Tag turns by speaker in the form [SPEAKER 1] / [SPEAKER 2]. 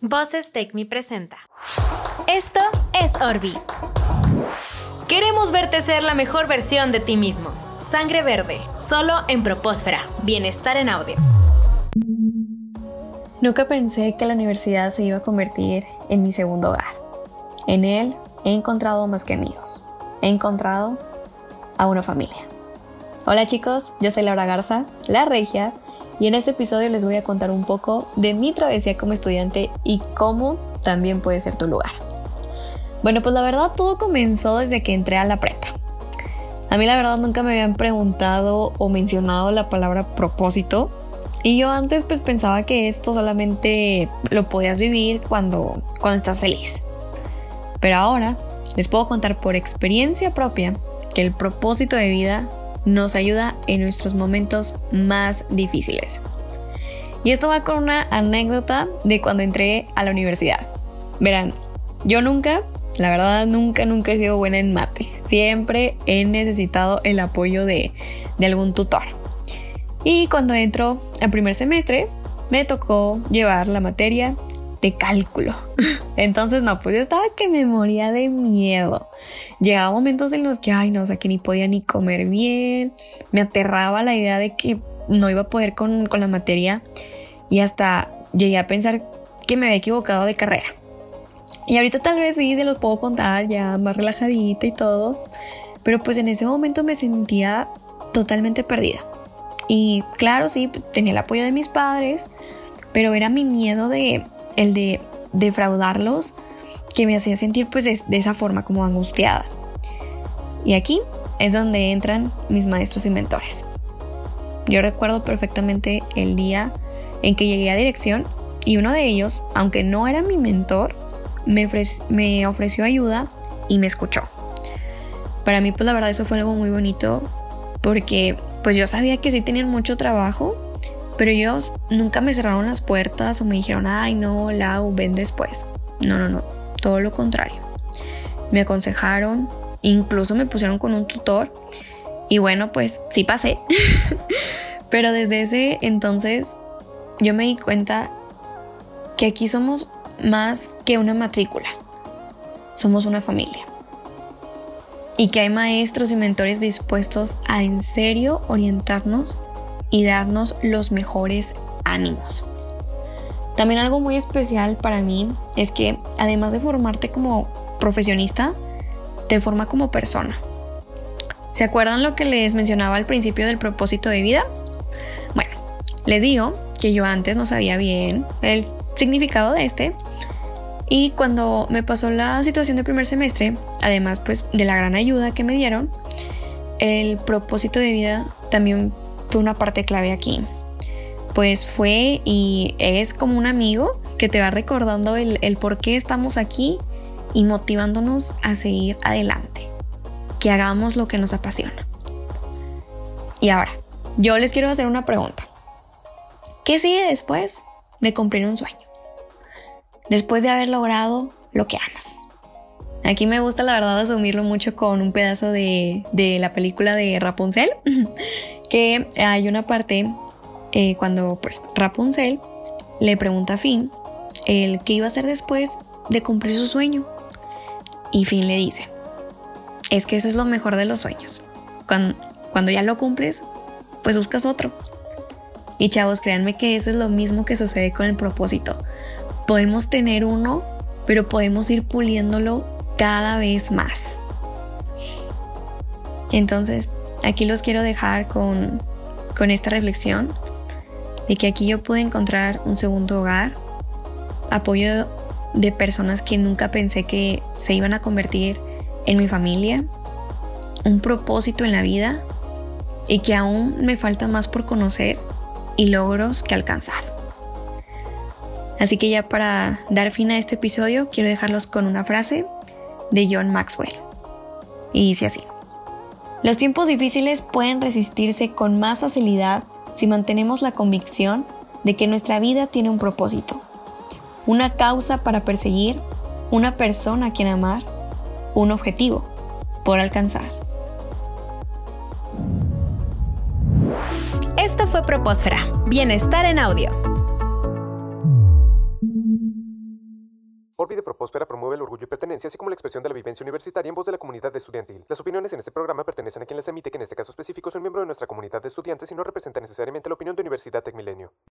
[SPEAKER 1] Voces Take Me presenta. Esto es Orbi. Queremos verte ser la mejor versión de ti mismo. Sangre verde, solo en Propósfera. Bienestar en audio.
[SPEAKER 2] Nunca pensé que la universidad se iba a convertir en mi segundo hogar. En él he encontrado más que amigos. He encontrado a una familia. Hola chicos, yo soy Laura Garza, la regia, y en este episodio les voy a contar un poco de mi travesía como estudiante y cómo también puede ser tu lugar. Bueno, pues la verdad todo comenzó desde que entré a la prepa. A mí la verdad nunca me habían preguntado o mencionado la palabra propósito y yo antes pues pensaba que esto solamente lo podías vivir cuando, cuando estás feliz. Pero ahora les puedo contar por experiencia propia que el propósito de vida nos ayuda en nuestros momentos más difíciles. Y esto va con una anécdota de cuando entré a la universidad. Verán, yo nunca, la verdad nunca, nunca he sido buena en mate. Siempre he necesitado el apoyo de, de algún tutor. Y cuando entro al primer semestre, me tocó llevar la materia de cálculo. Entonces, no, pues yo estaba que me moría de miedo. Llegaba momentos en los que, ay, no, o sea, que ni podía ni comer bien. Me aterraba la idea de que no iba a poder con, con la materia. Y hasta llegué a pensar que me había equivocado de carrera. Y ahorita tal vez sí se los puedo contar ya más relajadita y todo. Pero pues en ese momento me sentía totalmente perdida. Y claro, sí, tenía el apoyo de mis padres, pero era mi miedo de el de defraudarlos que me hacía sentir pues de, esa forma como angustiada. Y aquí es donde entran mis maestros y mentores. Yo recuerdo perfectamente el día en que llegué a dirección y uno de ellos, aunque no era mi mentor, me, me ofreció ayuda y me escuchó. Para mí pues la verdad eso fue algo muy bonito porque pues yo sabía que sí tenían mucho trabajo pero ellos nunca me cerraron las puertas o me dijeron, ay no, Lau, ven después. No, no, no, todo lo contrario. Me aconsejaron, incluso me pusieron con un tutor y bueno, pues sí pasé. Pero desde ese entonces yo me di cuenta que aquí somos más que una matrícula. Somos una familia. Y que hay maestros y mentores dispuestos a en serio orientarnos y darnos los mejores ánimos. También algo muy especial para mí es que además de formarte como profesionista, te forma como persona. ¿Se acuerdan lo que les mencionaba al principio del propósito de vida? Bueno, les digo que yo antes no sabía bien el significado de este y cuando me pasó la situación de primer semestre, además pues de la gran ayuda que me dieron, el propósito de vida también fue una parte clave aquí. Pues fue y es como un amigo que te va recordando el, el por qué estamos aquí y motivándonos a seguir adelante. Que hagamos lo que nos apasiona. Y ahora, yo les quiero hacer una pregunta. ¿Qué sigue después de cumplir un sueño? Después de haber logrado lo que amas. Aquí me gusta la verdad asumirlo mucho con un pedazo de, de la película de Rapunzel, que hay una parte eh, cuando pues Rapunzel le pregunta a Finn el qué iba a hacer después de cumplir su sueño. Y Finn le dice, es que eso es lo mejor de los sueños. Cuando, cuando ya lo cumples, pues buscas otro. Y chavos, créanme que eso es lo mismo que sucede con el propósito. Podemos tener uno, pero podemos ir puliéndolo cada vez más. Entonces, aquí los quiero dejar con, con esta reflexión de que aquí yo pude encontrar un segundo hogar, apoyo de personas que nunca pensé que se iban a convertir en mi familia, un propósito en la vida y que aún me falta más por conocer y logros que alcanzar. Así que ya para dar fin a este episodio quiero dejarlos con una frase de John Maxwell. Y dice así. Los tiempos difíciles pueden resistirse con más facilidad si mantenemos la convicción de que nuestra vida tiene un propósito, una causa para perseguir, una persona a quien amar, un objetivo por alcanzar.
[SPEAKER 1] Esto fue Propósfera, Bienestar en Audio.
[SPEAKER 3] De Propóspera promueve el orgullo y pertenencia, así como la expresión de la vivencia universitaria en voz de la comunidad estudiantil. Las opiniones en este programa pertenecen a quien las emite, que en este caso específico son miembro de nuestra comunidad de estudiantes y no representa necesariamente la opinión de Universidad Tecmilenio.